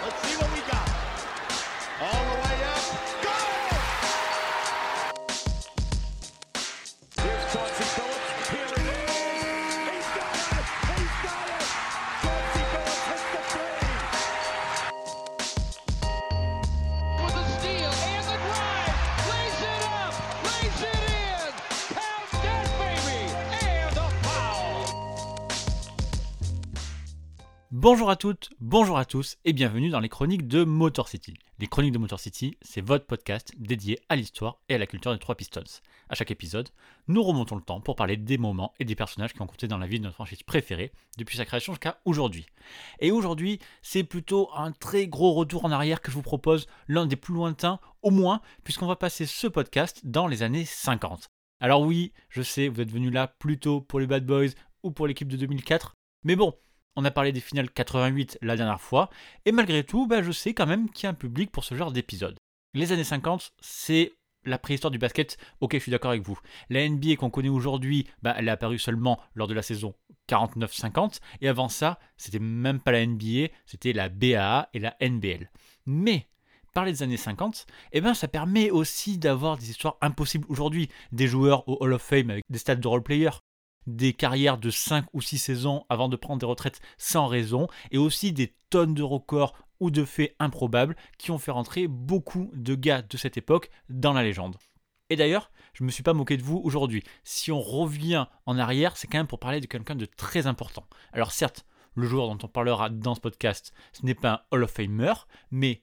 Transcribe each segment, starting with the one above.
Let's see what Bonjour à toutes, bonjour à tous et bienvenue dans les chroniques de Motor City. Les chroniques de Motor City, c'est votre podcast dédié à l'histoire et à la culture des trois Pistons. À chaque épisode, nous remontons le temps pour parler des moments et des personnages qui ont compté dans la vie de notre franchise préférée depuis sa création jusqu'à aujourd'hui. Et aujourd'hui, c'est plutôt un très gros retour en arrière que je vous propose, l'un des plus lointains au moins, puisqu'on va passer ce podcast dans les années 50. Alors oui, je sais, vous êtes venus là plutôt pour les Bad Boys ou pour l'équipe de 2004, mais bon, on a parlé des finales 88 la dernière fois, et malgré tout, bah, je sais quand même qu'il y a un public pour ce genre d'épisode. Les années 50, c'est la préhistoire du basket, ok je suis d'accord avec vous. La NBA qu'on connaît aujourd'hui, bah, elle est apparue seulement lors de la saison 49-50, et avant ça, c'était même pas la NBA, c'était la BAA et la NBL. Mais parler des années 50, eh ben, ça permet aussi d'avoir des histoires impossibles aujourd'hui, des joueurs au Hall of Fame avec des stats de role-player, des carrières de 5 ou 6 saisons avant de prendre des retraites sans raison, et aussi des tonnes de records ou de faits improbables qui ont fait rentrer beaucoup de gars de cette époque dans la légende. Et d'ailleurs, je ne me suis pas moqué de vous aujourd'hui. Si on revient en arrière, c'est quand même pour parler de quelqu'un de très important. Alors certes, le joueur dont on parlera dans ce podcast, ce n'est pas un Hall of Famer, mais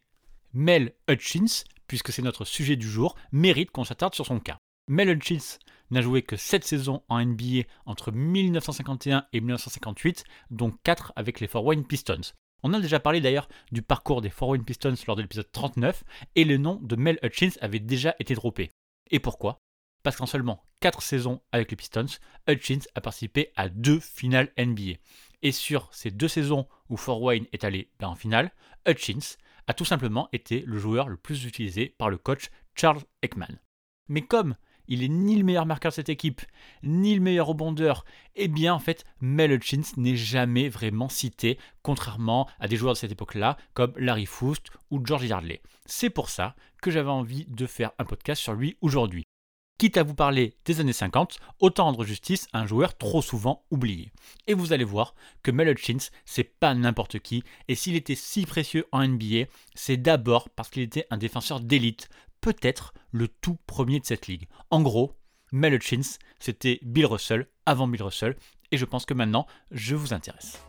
Mel Hutchins, puisque c'est notre sujet du jour, mérite qu'on s'attarde sur son cas. Mel Hutchins n'a joué que 7 saisons en NBA entre 1951 et 1958, dont 4 avec les Fort Wayne Pistons. On a déjà parlé d'ailleurs du parcours des Fort Wayne Pistons lors de l'épisode 39, et le nom de Mel Hutchins avait déjà été droppé. Et pourquoi? Parce qu'en seulement 4 saisons avec les Pistons, Hutchins a participé à 2 finales NBA. Et sur ces deux saisons où Fort Wayne est allé ben, en finale, Hutchins a tout simplement été le joueur le plus utilisé par le coach Charles Ekman. Mais comme il est ni le meilleur marqueur de cette équipe, ni le meilleur rebondeur, eh bien en fait, Mel Hutchins n'est jamais vraiment cité, contrairement à des joueurs de cette époque-là, comme Larry Foust ou George Yardley. C'est pour ça que j'avais envie de faire un podcast sur lui aujourd'hui. Quitte à vous parler des années 50, autant rendre justice à un joueur trop souvent oublié. Et vous allez voir que Mel Hutchins, c'est pas n'importe qui, et s'il était si précieux en NBA, c'est d'abord parce qu'il était un défenseur d'élite, peut-être le tout premier de cette ligue. En gros, Mel Hutchins, c'était Bill Russell avant Bill Russell, et je pense que maintenant, je vous intéresse.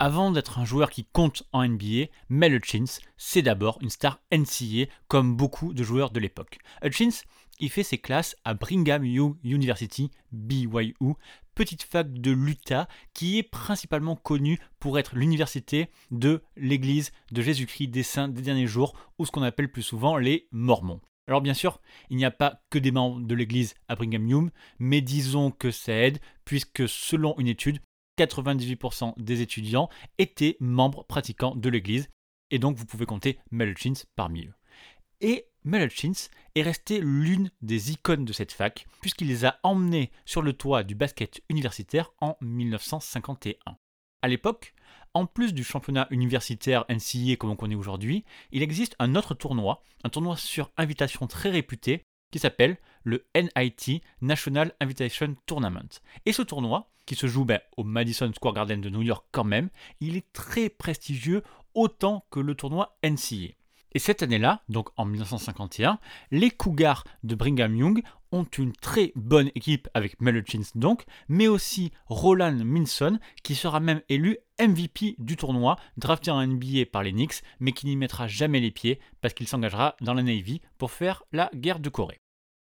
Avant d'être un joueur qui compte en NBA, Mel Hutchins, c'est d'abord une star NCAA comme beaucoup de joueurs de l'époque. Hutchins, il fait ses classes à Brigham Young University, BYU, petite fac de l'Utah qui est principalement connue pour être l'université de l'Église de Jésus-Christ des Saints des derniers jours, ou ce qu'on appelle plus souvent les Mormons. Alors bien sûr, il n'y a pas que des membres de l'Église à Brigham Young, mais disons que ça aide, puisque selon une étude, 98% des étudiants étaient membres pratiquants de l'Église, et donc vous pouvez compter Mel Hutchins parmi eux. Et Mel Hutchins est resté l'une des icônes de cette fac, puisqu'il les a emmenés sur le toit du basket universitaire en 1951. À l'époque, en plus du championnat universitaire NCAA comme on connaît aujourd'hui, il existe un autre tournoi, un tournoi sur invitation très réputé, qui s'appelle le NIT National Invitation Tournament. Et ce tournoi, qui se joue ben, au Madison Square Garden de New York quand même, il est très prestigieux autant que le tournoi NCAA. Et cette année-là, donc en 1951, les Cougars de Brigham Young ont une très bonne équipe avec Mel Hutchins donc, mais aussi Roland Minson qui sera même élu MVP du tournoi, drafté en NBA par les Knicks, mais qui n'y mettra jamais les pieds parce qu'il s'engagera dans la Navy pour faire la guerre de Corée.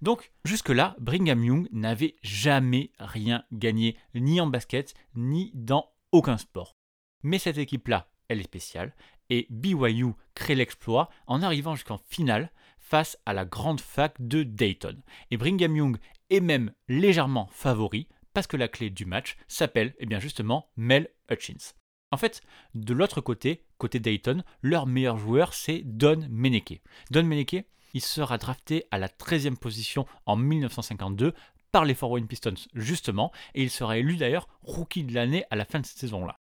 Donc jusque-là, Brigham Young n'avait jamais rien gagné, ni en basket, ni dans aucun sport. Mais cette équipe-là, elle est spéciale, et BYU crée l'exploit en arrivant jusqu'en finale face à la grande fac de Dayton. Et Brigham Young est même légèrement favori, Parce que la clé du match s'appelle eh bien justement Mel Hutchins. En fait, de l'autre côté, côté Dayton, leur meilleur joueur c'est Don Meneke. Don Meneke, il sera drafté à la 13e position en 1952 par les Fort Wayne Pistons justement, et il sera élu d'ailleurs rookie de l'année à la fin de cette saison-là.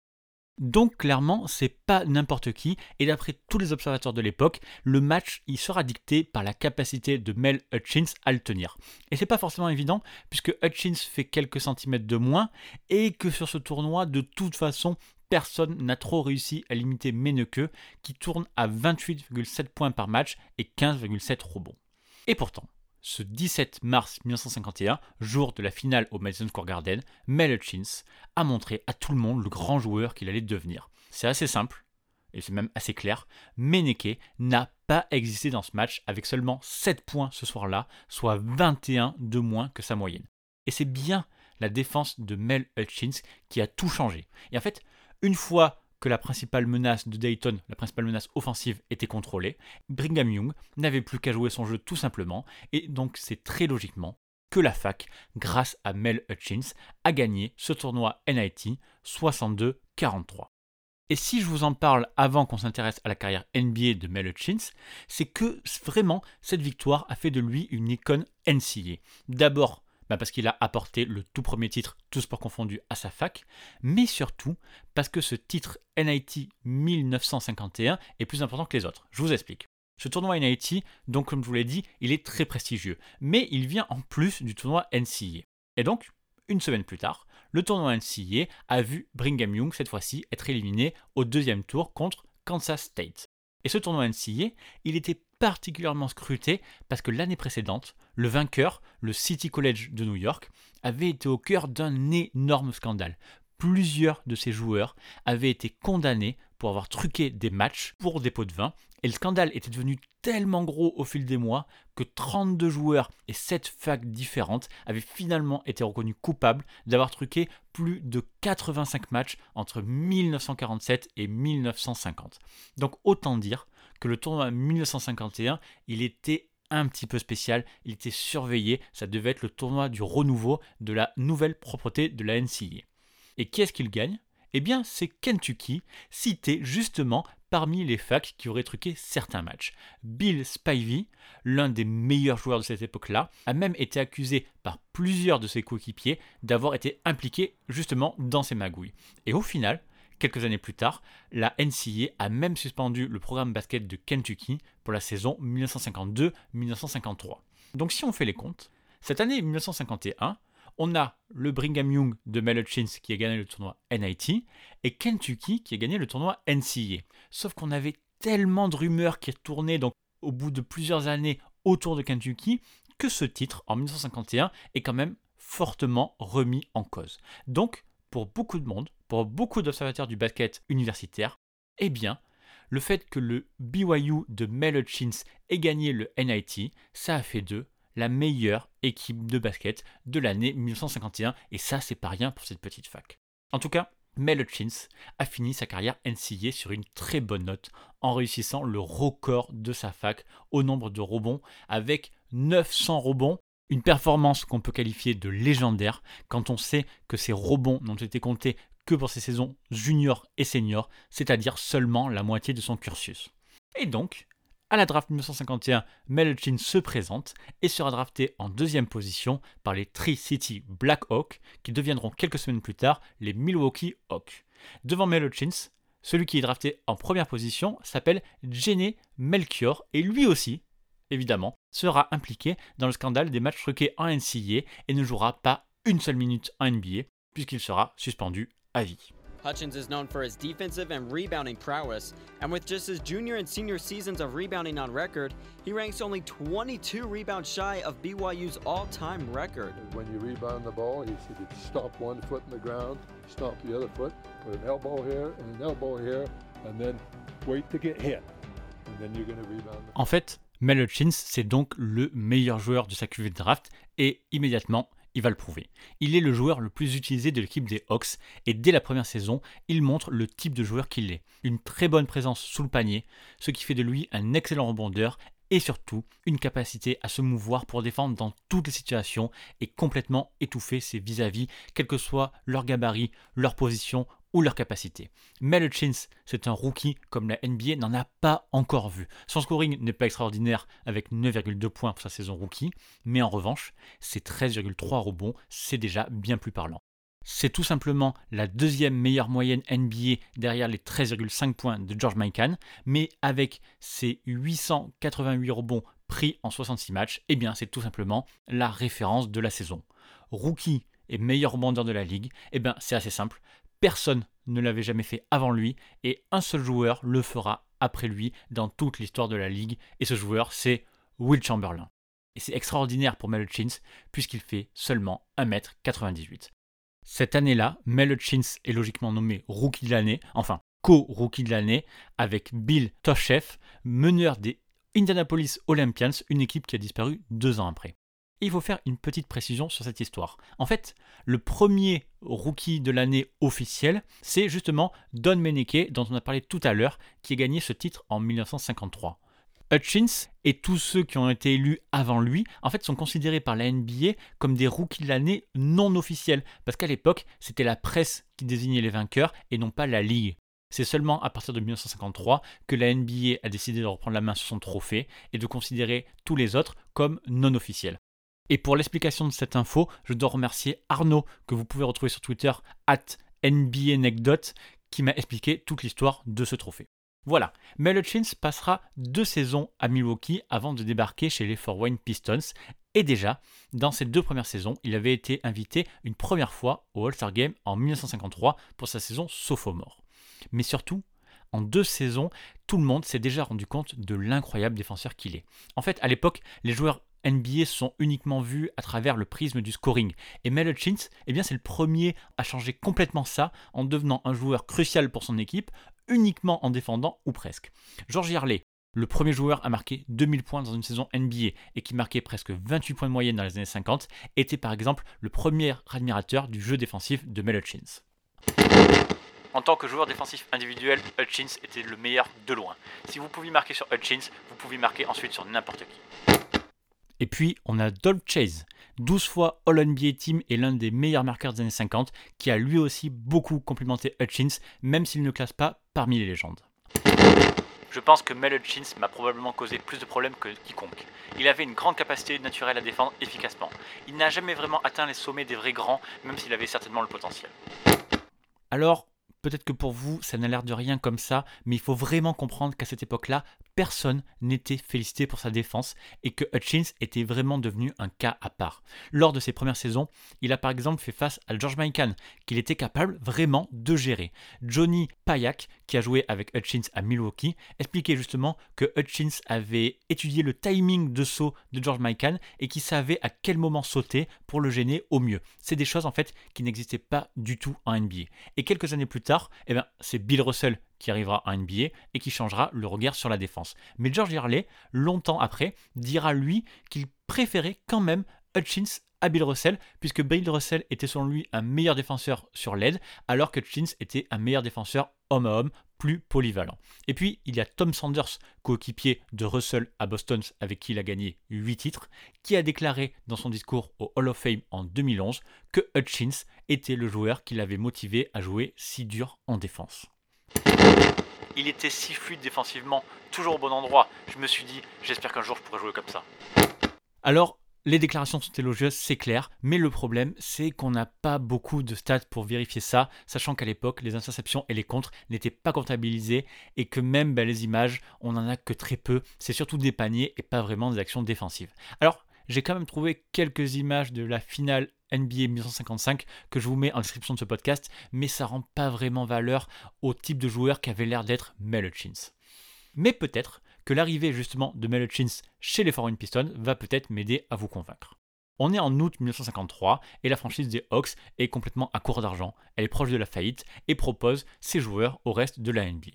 Donc clairement, c'est pas n'importe qui, et d'après tous les observateurs de l'époque, le match il sera dicté par la capacité de Mel Hutchins à le tenir. Et c'est pas forcément évident, puisque Hutchins fait quelques centimètres de moins, et que sur ce tournoi, de toute façon, personne n'a trop réussi à limiter Meneke, qui tourne à 28,7 points par match et 15,7 rebonds. Et pourtant, ce 17 mars 1951, jour de la finale au Madison Square Garden, Mel Hutchins a montré à tout le monde le grand joueur qu'il allait devenir. C'est assez simple, et c'est même assez clair, Meneke n'a pas existé dans ce match avec seulement 7 points ce soir-là, soit 21 de moins que sa moyenne. Et c'est bien la défense de Mel Hutchins qui a tout changé. Et en fait, une fois que la principale menace de Dayton, la principale menace offensive, était contrôlée, Brigham Young n'avait plus qu'à jouer son jeu tout simplement, et donc c'est très logiquement que la fac, grâce à Mel Hutchins, a gagné ce tournoi NIT 62-43. Et si je vous en parle avant qu'on s'intéresse à la carrière NBA de Mel Hutchins, c'est que vraiment cette victoire a fait de lui une icône NCA. D'abord bah, parce qu'il a apporté le tout premier titre, tout sport confondu, à sa fac, mais surtout parce que ce titre NIT 1951 est plus important que les autres. Je vous explique. Ce tournoi NIT, donc comme je vous l'ai dit, il est très prestigieux, mais il vient en plus du tournoi NCA. Et donc, une semaine plus tard, le tournoi NCA a vu Brigham Young cette fois-ci être éliminé au deuxième tour contre Kansas State. Et ce tournoi NCA, il était particulièrement scruté parce que l'année précédente, le vainqueur, le City College de New York, avait été au cœur d'un énorme scandale. Plusieurs de ses joueurs avaient été condamnés pour avoir truqué des matchs pour des pots de vin, et le scandale était devenu tellement gros au fil des mois que 32 joueurs et 7 facs différentes avaient finalement été reconnus coupables d'avoir truqué plus de 85 matchs entre 1947 et 1950. Donc autant dire que le tournoi 1951, il était un petit peu spécial, il était surveillé, ça devait être le tournoi du renouveau de la nouvelle propreté de la NCAA. Et qui est-ce qu'il gagne? Eh bien, c'est Kentucky, cité justement parmi les facs qui auraient truqué certains matchs. Bill Spivey, l'un des meilleurs joueurs de cette époque-là, a même été accusé par plusieurs de ses coéquipiers d'avoir été impliqué justement dans ces magouilles. Et au final, Quelques années plus tard, la NCAA a même suspendu le programme basket de Kentucky pour la saison 1952-1953. Donc si on fait les comptes, cette année 1951, on a le Brigham Young de Mel Hutchins qui a gagné le tournoi NIT et Kentucky qui a gagné le tournoi NCAA. Sauf qu'on avait tellement de rumeurs qui tournaient donc au bout de plusieurs années autour de Kentucky que ce titre en 1951 est quand même fortement remis en cause. Donc pour beaucoup de monde, pour beaucoup d'observateurs du basket universitaire, eh bien, le fait que le BYU de Mel Hutchins ait gagné le NIT, ça a fait d'eux la meilleure équipe de basket de l'année 1951, et ça, c'est pas rien pour cette petite fac. En tout cas, Mel Hutchins a fini sa carrière NCA sur une très bonne note en réussissant le record de sa fac au nombre de rebonds avec 900 rebonds une performance qu'on peut qualifier de légendaire quand on sait que ces rebonds n'ont été comptés que pour ses saisons junior et senior, c'est-à-dire seulement la moitié de son cursus. Et donc, à la draft 1951, Melchin se présente et sera drafté en deuxième position par les Tri-City Blackhawks, qui deviendront quelques semaines plus tard les Milwaukee Hawks. Devant Melchins, celui qui est drafté en première position s'appelle Jenny Melchior et lui aussi évidemment, sera impliqué dans le scandale des matchs truqués en NCAA et ne jouera pas une seule minute en NBA, puisqu'il sera suspendu à vie. Hutchins is known for his defensive and rebounding prowess, and with just his junior and senior seasons of rebounding on record, he ranks only 22 rebounds shy of BYU's all time record. When you rebound the ball, you should stomp one foot in the ground, stop the other foot, put an elbow here and an elbow here, and then wait to get hit. And then you're going to rebound. En fait, Mel Hutchins, c'est donc le meilleur joueur de sa cuvée de draft et immédiatement, il va le prouver. Il est le joueur le plus utilisé de l'équipe des Hawks et dès la première saison, il montre le type de joueur qu'il est. Une très bonne présence sous le panier, ce qui fait de lui un excellent rebondeur et surtout une capacité à se mouvoir pour défendre dans toutes les situations et complètement étouffer ses vis-à-vis, quel que soit leur gabarit, leur position ou leur capacité. Mel Hutchins, c'est un rookie comme la NBA n'en a pas encore vu. Son scoring n'est pas extraordinaire avec 9,2 points pour sa saison rookie, mais en revanche, ses 13,3 rebonds, c'est déjà bien plus parlant. C'est tout simplement la deuxième meilleure moyenne NBA derrière les 13,5 points de George Mikan, mais avec ses 888 rebonds pris en 66 matchs, eh bien c'est tout simplement la référence de la saison. Rookie et meilleur rebondeur de la ligue, eh bien c'est assez simple, personne ne l'avait jamais fait avant lui et un seul joueur le fera après lui dans toute l'histoire de la ligue et ce joueur c'est Will Chamberlain. Et c'est extraordinaire pour Mel Hutchins puisqu'il fait seulement 1m98. Cette année-là, Mel Hutchins est logiquement nommé rookie de l'année, enfin co-rookie de l'année, avec Bill Toshev, meneur des Indianapolis Olympians, une équipe qui a disparu deux ans après. Il faut faire une petite précision sur cette histoire. En fait, le premier rookie de l'année officiel, c'est justement Don Meneke, dont on a parlé tout à l'heure, qui a gagné ce titre en 1953. Hutchins et tous ceux qui ont été élus avant lui, en fait, sont considérés par la NBA comme des rookies de l'année non officiels, parce qu'à l'époque, c'était la presse qui désignait les vainqueurs et non pas la ligue. C'est seulement à partir de 1953 que la NBA a décidé de reprendre la main sur son trophée et de considérer tous les autres comme non officiels. Et pour l'explication de cette info, je dois remercier Arnaud, que vous pouvez retrouver sur Twitter, at NBAnecdote, qui m'a expliqué toute l'histoire de ce trophée. Voilà, Mel Hutchins passera deux saisons à Milwaukee avant de débarquer chez les Fort Wayne Pistons. Et déjà, dans ces deux premières saisons, il avait été invité une première fois au All-Star Game en 1953 pour sa saison sophomore. Mais surtout, en deux saisons, tout le monde s'est déjà rendu compte de l'incroyable défenseur qu'il est. En fait, à l'époque, les joueurs NBA sont uniquement vus à travers le prisme du scoring. Et Mel Hutchins, eh c'est le premier à changer complètement ça en devenant un joueur crucial pour son équipe, uniquement en défendant ou presque. George Yarley, le premier joueur à marquer 2000 points dans une saison NBA et qui marquait presque 28 points de moyenne dans les années 50, était par exemple le premier admirateur du jeu défensif de Mel Hutchins. En tant que joueur défensif individuel, Hutchins était le meilleur de loin. Si vous pouviez marquer sur Hutchins, vous pouvez marquer ensuite sur n'importe qui. Et puis, on a Dolph Chase, 12 fois All-NBA Team et l'un des meilleurs marqueurs des années 50, qui a lui aussi beaucoup complimenté Hutchins, même s'il ne classe pas parmi les légendes. Je pense que Mel Hutchins m'a probablement causé plus de problèmes que quiconque. Il avait une grande capacité naturelle à défendre efficacement. Il n'a jamais vraiment atteint les sommets des vrais grands, même s'il avait certainement le potentiel. Alors, peut-être que pour vous, ça n'a l'air de rien comme ça, mais il faut vraiment comprendre qu'à cette époque-là, personne n'était félicité pour sa défense et que Hutchins était vraiment devenu un cas à part. Lors de ses premières saisons, il a par exemple fait face à George Mikan, qu'il était capable vraiment de gérer. Johnny Payak, qui a joué avec Hutchins à Milwaukee, expliquait justement que Hutchins avait étudié le timing de saut de George Mikan et qui savait à quel moment sauter pour le gêner au mieux. C'est des choses en fait qui n'existaient pas du tout en NBA. Et quelques années plus tard, eh ben, c'est Bill Russell qui arrivera en NBA et qui changera le regard sur la défense. Mais George Yarley, longtemps après, dira lui qu'il préférait quand même Hutchins à Bill Russell, puisque Bill Russell était selon lui un meilleur défenseur sur l'aide, alors que Hutchins était un meilleur défenseur homme à homme, plus polyvalent. Et puis, il y a Tom Sanders, coéquipier de Russell à Boston, avec qui il a gagné 8 titres, qui a déclaré dans son discours au Hall of Fame en 2011 que Hutchins était le joueur qui l'avait motivé à jouer si dur en défense. Il était si fluide défensivement, toujours au bon endroit. Je me suis dit, j'espère qu'un jour je pourrai jouer comme ça. Alors, les déclarations sont élogieuses, c'est clair, mais le problème, c'est qu'on n'a pas beaucoup de stats pour vérifier ça, sachant qu'à l'époque, les interceptions et les contres n'étaient pas comptabilisés et que même ben, les images, on n'en a que très peu. C'est surtout des paniers et pas vraiment des actions défensives. Alors, j'ai quand même trouvé quelques images de la finale NBA 1955 que je vous mets en description de ce podcast, mais ça rend pas vraiment valeur au type de joueur qui avait l'air d'être Mel Hutchins. Mais peut-être que l'arrivée justement de Mel Hutchins chez les Foreign Pistons va peut-être m'aider à vous convaincre. On est en août 1953 et la franchise des Hawks est complètement à court d'argent, elle est proche de la faillite et propose ses joueurs au reste de la NBA.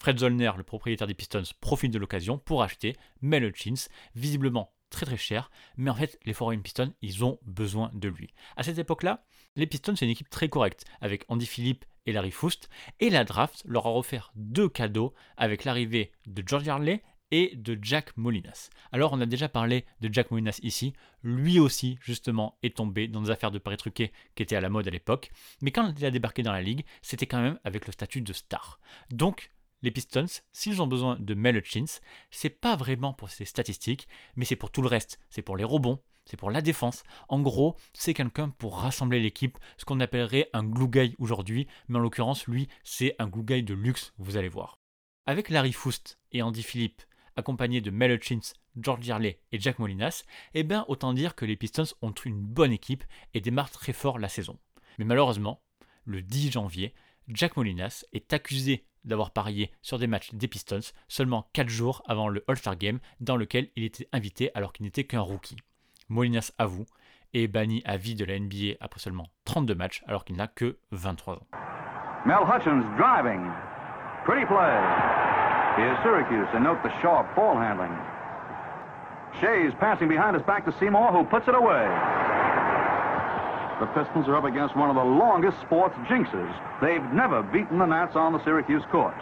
Fred Zollner, le propriétaire des Pistons, profite de l'occasion pour acheter Mel Hutchins, visiblement très très cher, mais en fait les Foreign Pistons, ils ont besoin de lui. À cette époque-là, les Pistons c'est une équipe très correcte, avec Andy Philippe et Larry Foust, et la draft leur a offert deux cadeaux avec l'arrivée de George Yarley et de Jack Molinas. Alors on a déjà parlé de Jack Molinas ici, lui aussi justement est tombé dans des affaires de paris truqués qui étaient à la mode à l'époque, mais quand il a débarqué dans la ligue, c'était quand même avec le statut de star. Donc les Pistons, s'ils ont besoin de Mel c'est pas vraiment pour ses statistiques, mais c'est pour tout le reste. C'est pour les rebonds, c'est pour la défense. En gros, c'est quelqu'un pour rassembler l'équipe, ce qu'on appellerait un glue guy aujourd'hui, mais en l'occurrence, lui, c'est un glue guy de luxe, vous allez voir. Avec Larry Foust et Andy Philippe, accompagnés de Mel Hutchins, George Yarley et Jack Molinas, eh bien autant dire que les Pistons ont une bonne équipe et démarrent très fort la saison. Mais malheureusement, le 10 janvier, Jack Molinas est accusé d'avoir parié sur des matchs des Pistons seulement 4 jours avant le All-Star Game dans lequel il était invité alors qu'il n'était qu'un rookie. Molinas avoue et est banni à vie de la NBA après seulement 32 matchs alors qu'il n'a que 23 ans. Mel Hutchins driving. Pretty play. Here's Syracuse and note the sharp ball handling. Shays passing behind his back to Seymour who puts it away. The Pistons are up against one of the longest sports jinxes. They've never beaten the Nats on the Syracuse court.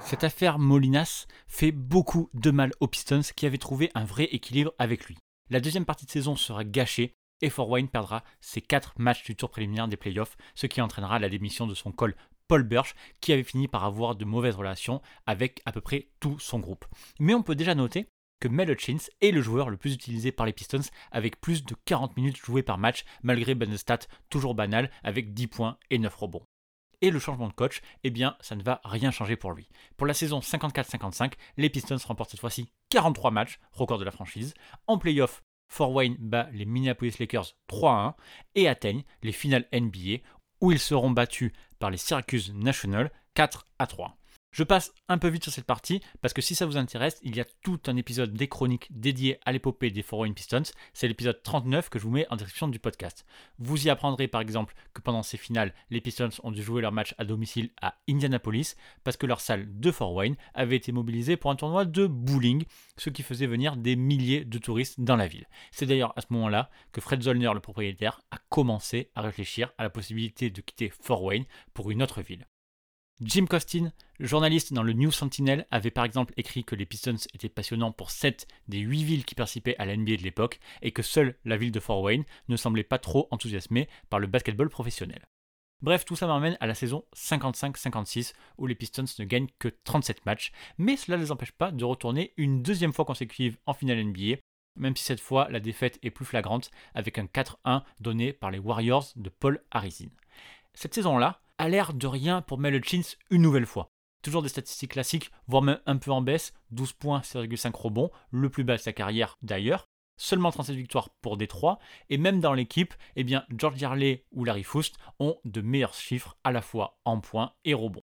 Cette affaire Molinas fait beaucoup de mal aux Pistons qui avaient trouvé un vrai équilibre avec lui. La deuxième partie de saison sera gâchée et Fort Wayne perdra ses 4 matchs du tour préliminaire des playoffs, ce qui entraînera la démission de son col Paul Birch, qui avait fini par avoir de mauvaises relations avec à peu près tout son groupe. Mais on peut déjà noter que Mel Hutchins est le joueur le plus utilisé par les Pistons avec plus de 40 minutes jouées par match malgré ben stats toujours banal avec 10 points et 9 rebonds. Et le changement de coach, eh bien ça ne va rien changer pour lui. Pour la saison 54-55, les Pistons remportent cette fois-ci 43 matchs, record de la franchise. En playoff, Fort Wayne bat les Minneapolis Lakers 3-1 et atteignent les finales NBA où ils seront battus par les Syracuse National 4 3. Je passe un peu vite sur cette partie parce que si ça vous intéresse, il y a tout un épisode des chroniques dédié à l'épopée des Foreign Pistons. C'est l'épisode 39 que je vous mets en description du podcast. Vous y apprendrez par exemple que pendant ces finales, les Pistons ont dû jouer leur match à domicile à Indianapolis parce que leur salle de Fort Wayne avait été mobilisée pour un tournoi de bowling, ce qui faisait venir des milliers de touristes dans la ville. C'est d'ailleurs à ce moment-là que Fred Zollner, le propriétaire, a commencé à réfléchir à la possibilité de quitter Fort Wayne pour une autre ville. Jim Costin, journaliste dans le New Sentinel, avait par exemple écrit que les Pistons étaient passionnants pour 7 des 8 villes qui participaient à l'NBA de l'époque et que seule la ville de Fort Wayne ne semblait pas trop enthousiasmée par le basketball professionnel. Bref, tout ça m'amène à la saison 55-56 où les Pistons ne gagnent que 37 matchs, mais cela ne les empêche pas de retourner une deuxième fois consécutive en finale NBA, même si cette fois la défaite est plus flagrante avec un 4-1 donné par les Warriors de Paul Harrison. Cette saison-là, l'air de rien pour Mel Hutchins une nouvelle fois. Toujours des statistiques classiques, voire même un peu en baisse, 12 points, 6,5 rebonds, le plus bas de sa carrière d'ailleurs. Seulement 37 victoires pour Détroit, et même dans l'équipe, eh bien George Yarley ou Larry Foust ont de meilleurs chiffres à la fois en points et rebonds.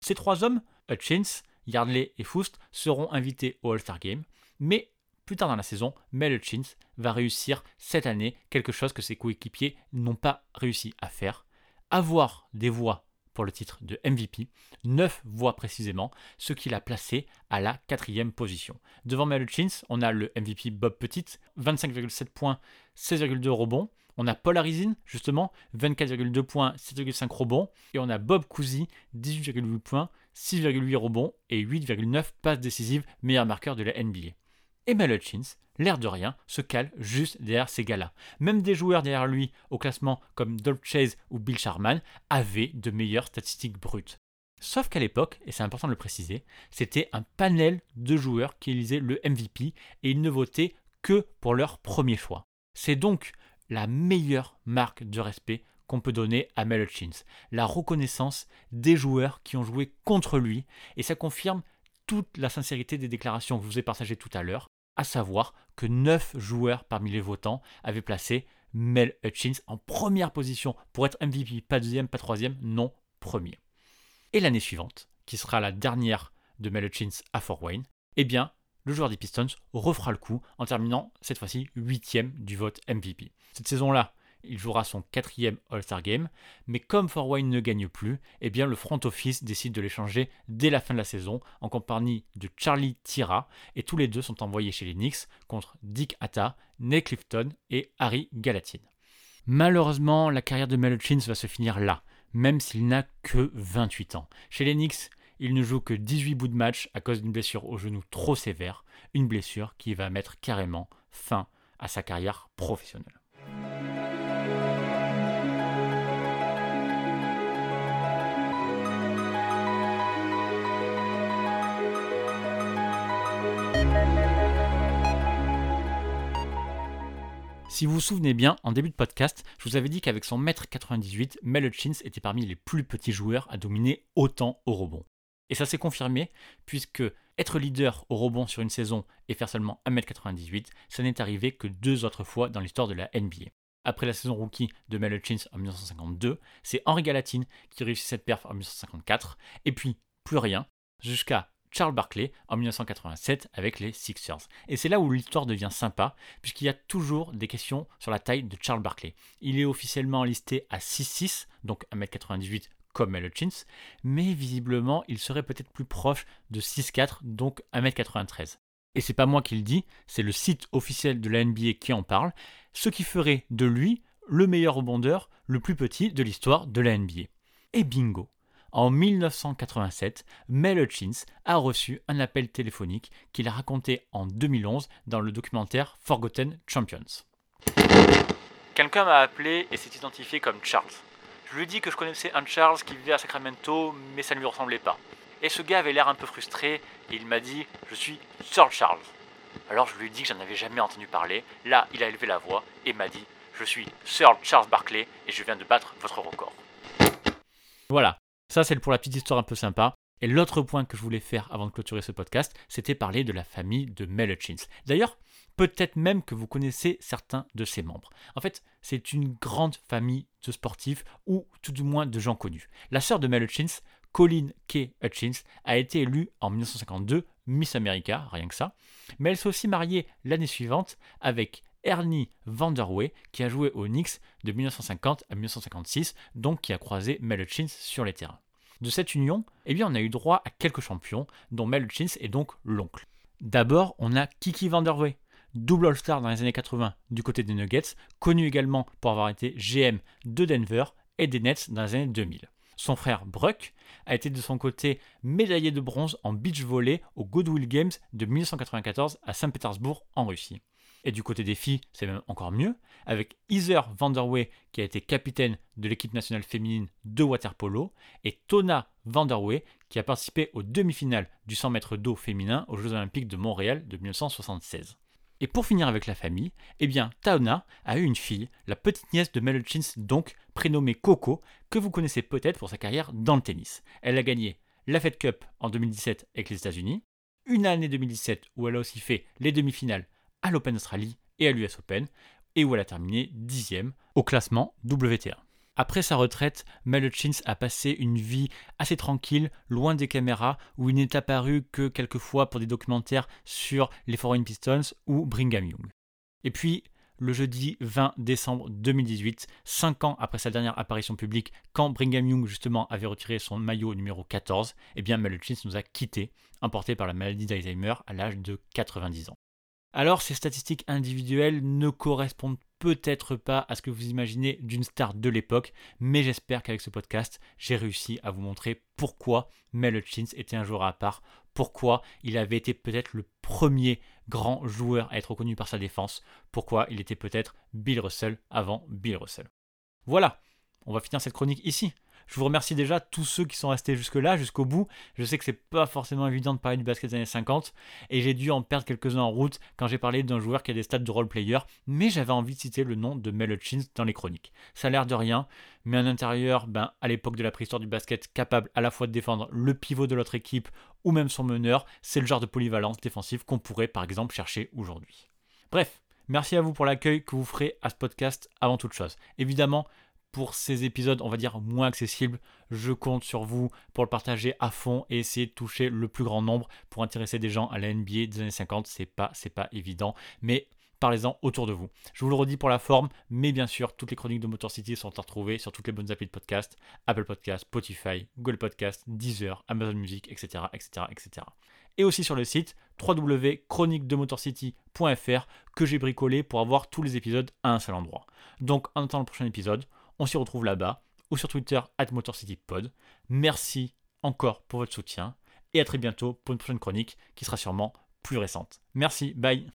Ces trois hommes, Hutchins, Yardley et Foust, seront invités au All-Star Game, mais plus tard dans la saison, Mel Hutchins va réussir cette année quelque chose que ses coéquipiers n'ont pas réussi à faire, avoir des voix pour le titre de MVP, 9 voix précisément, ce qui l'a placé à la quatrième position. Devant Mel Hutchins, on a le MVP Bob Petit, 25,7 points, 16,2 rebonds. On a Paul Arizin, justement, 24,2 points, 7,5 rebonds. Et on a Bob Cousy, 18,8 points, 6,8 rebonds et 8,9 passes décisives, meilleur marqueur de la NBA. Et Mel Hutchins, l'air de rien, se cale juste derrière ces gars-là. Même des joueurs derrière lui au classement comme Dolph Chase ou Bill Sharman avaient de meilleures statistiques brutes. Sauf qu'à l'époque, et c'est important de le préciser, c'était un panel de joueurs qui élisaient le MVP et ils ne votaient que pour leur premier choix. C'est donc la meilleure marque de respect qu'on peut donner à Mel Hutchins, la reconnaissance des joueurs qui ont joué contre lui, et ça confirme toute la sincérité des déclarations que je vous ai partagées tout à l'heure, à savoir que 9 joueurs parmi les votants avaient placé Mel Hutchins en première position pour être MVP, pas deuxième, pas troisième, non premier. Et l'année suivante, qui sera la dernière de Mel Hutchins à Fort Wayne, eh bien, le joueur des Pistons refera le coup en terminant cette fois-ci huitième du vote MVP. Cette saison-là, il jouera son quatrième All-Star Game, mais comme Fort Wayne ne gagne plus, eh le front office décide de l'échanger dès la fin de la saison en compagnie de Charlie Tira, et tous les deux sont envoyés chez les Knicks contre Dick Atta, Nate Clifton et Harry Gallatin. Malheureusement, la carrière de Mel Hutchins va se finir là, même s'il n'a que 28 ans. Chez les Knicks, il ne joue que 18 bouts de match à cause d'une blessure au genou trop sévère, une blessure qui va mettre carrément fin à sa carrière professionnelle. Si vous vous souvenez bien, en début de podcast, je vous avais dit qu'avec son mètre 98, Mel Hutchins était parmi les plus petits joueurs à dominer autant au rebond. Et ça s'est confirmé, puisque être leader au rebond sur une saison et faire seulement 1m98, ça n'est arrivé que deux autres fois dans l'histoire de la NBA. Après la saison rookie de Mel Hutchins en 1952, c'est Henri Galatine qui réussit cette perf en 1954, et puis plus rien, jusqu'à Charles Barkley en 1987 avec les Sixers. Et c'est là où l'histoire devient sympa, puisqu'il y a toujours des questions sur la taille de Charles Barkley. Il est officiellement listé à 6'6, donc 1m98 comme Mel mais visiblement il serait peut-être plus proche de 6'4, donc 1m93. Et c'est pas moi qui le dis, c'est le site officiel de la NBA qui en parle, ce qui ferait de lui le meilleur rebondeur, le plus petit de l'histoire de la NBA. Et bingo en 1987, Mel Hutchins a reçu un appel téléphonique qu'il a raconté en 2011 dans le documentaire Forgotten Champions. Quelqu'un m'a appelé et s'est identifié comme Charles. Je lui ai dit que je connaissais un Charles qui vivait à Sacramento, mais ça ne lui ressemblait pas. Et ce gars avait l'air un peu frustré et il m'a dit Je suis Sir Charles. Alors je lui ai dit que j'en avais jamais entendu parler. Là, il a élevé la voix et m'a dit Je suis Sir Charles Barkley et je viens de battre votre record. Voilà, ça, c'est pour la petite histoire un peu sympa. Et l'autre point que je voulais faire avant de clôturer ce podcast, c'était parler de la famille de Mel Hutchins. D'ailleurs, peut-être même que vous connaissez certains de ses membres. En fait, c'est une grande famille de sportifs, ou tout du moins de gens connus. La sœur de Mel Hutchins, Colleen K. Hutchins, a été élue en 1952 Miss America, rien que ça. Mais elle s'est aussi mariée l'année suivante avec Ernie Vanderway, qui a joué aux Knicks de 1950 à 1956, donc qui a croisé Mel Hutchins sur les terrains. De cette union, eh on a eu droit à quelques champions, dont Mel Hutchins est donc l'oncle. D'abord, on a Kiki Vanderway, double All-Star dans les années 80 du côté des Nuggets, connu également pour avoir été GM de Denver et des Nets dans les années 2000. Son frère Bruck a été de son côté médaillé de bronze en beach volley aux Goodwill Games de 1994 à Saint-Pétersbourg en Russie. Et du côté des filles, c'est même encore mieux, avec Heather Vanderway qui a été capitaine de l'équipe nationale féminine de waterpolo, et Tona Vanderway qui a participé aux demi-finales du 100 mètres d'eau féminin aux Jeux Olympiques de Montréal de 1976. Et pour finir avec la famille, eh bien, Taona a eu une fille, la petite nièce de Mel Hutchins, donc prénommée Coco, que vous connaissez peut-être pour sa carrière dans le tennis. Elle a gagné la Fed Cup en 2017 avec les États-Unis, une année 2017 où elle a aussi fait les demi-finales à l'Open Australie et à l'US Open, et où elle a terminé dixième au classement WTA. Après sa retraite, Mel Hutchins a passé une vie assez tranquille, loin des caméras, où il n'est apparu que quelques fois pour des documentaires sur les Foreign Pistons ou Brigham Young. Et puis, le jeudi 20 décembre 2018, cinq ans après sa dernière apparition publique, quand Brigham Young justement avait retiré son maillot numéro 14, eh bien nous a quittés, emporté par la maladie d'Alzheimer à l'âge de 90 ans. Alors ces statistiques individuelles ne correspondent peut-être pas à ce que vous imaginez d'une star de l'époque, mais j'espère qu'avec ce podcast, j'ai réussi à vous montrer pourquoi Mel Hutchins était un joueur à part, pourquoi il avait été peut-être le premier grand joueur à être reconnu par sa défense, pourquoi il était peut-être Bill Russell avant Bill Russell. Voilà, on va finir cette chronique ici. Je vous remercie déjà tous ceux qui sont restés jusque-là, jusqu'au bout. Je sais que c'est pas forcément évident de parler du basket des années 50 et j'ai dû en perdre quelques-uns en route quand j'ai parlé d'un joueur qui a des stats de role player, mais j'avais envie de citer le nom de Mel Hutchins dans les chroniques. Ça a l'air de rien, mais un intérieur, ben, à l'époque de la préhistoire du basket, capable à la fois de défendre le pivot de l'autre équipe ou même son meneur, c'est le genre de polyvalence défensive qu'on pourrait par exemple chercher aujourd'hui. Bref, Merci à vous pour l'accueil que vous ferez à ce podcast avant toute chose. Évidemment, pour ces épisodes, on va dire, moins accessibles. Je compte sur vous pour le partager à fond et essayer de toucher le plus grand nombre pour intéresser des gens à la NBA des années 50. C'est pas, c'est pas évident, mais parlez-en autour de vous. Je vous le redis pour la forme, mais bien sûr, toutes les chroniques de Motor City sont à retrouver sur toutes les bonnes applis de podcast, Apple Podcast, Spotify, Google Podcast, Deezer, Amazon Music, etc., etc., etc. Et aussi sur le site www.chroniquedemotorcity.fr que j'ai bricolé pour avoir tous les épisodes à un seul endroit. Donc, en attendant le prochain épisode, on s'y retrouve là-bas ou sur Twitter at MotorCityPod. Merci encore pour votre soutien et à très bientôt pour une prochaine chronique qui sera sûrement plus récente. Merci, bye